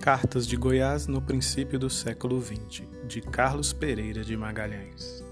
Cartas de Goiás no princípio do século XX, de Carlos Pereira de Magalhães.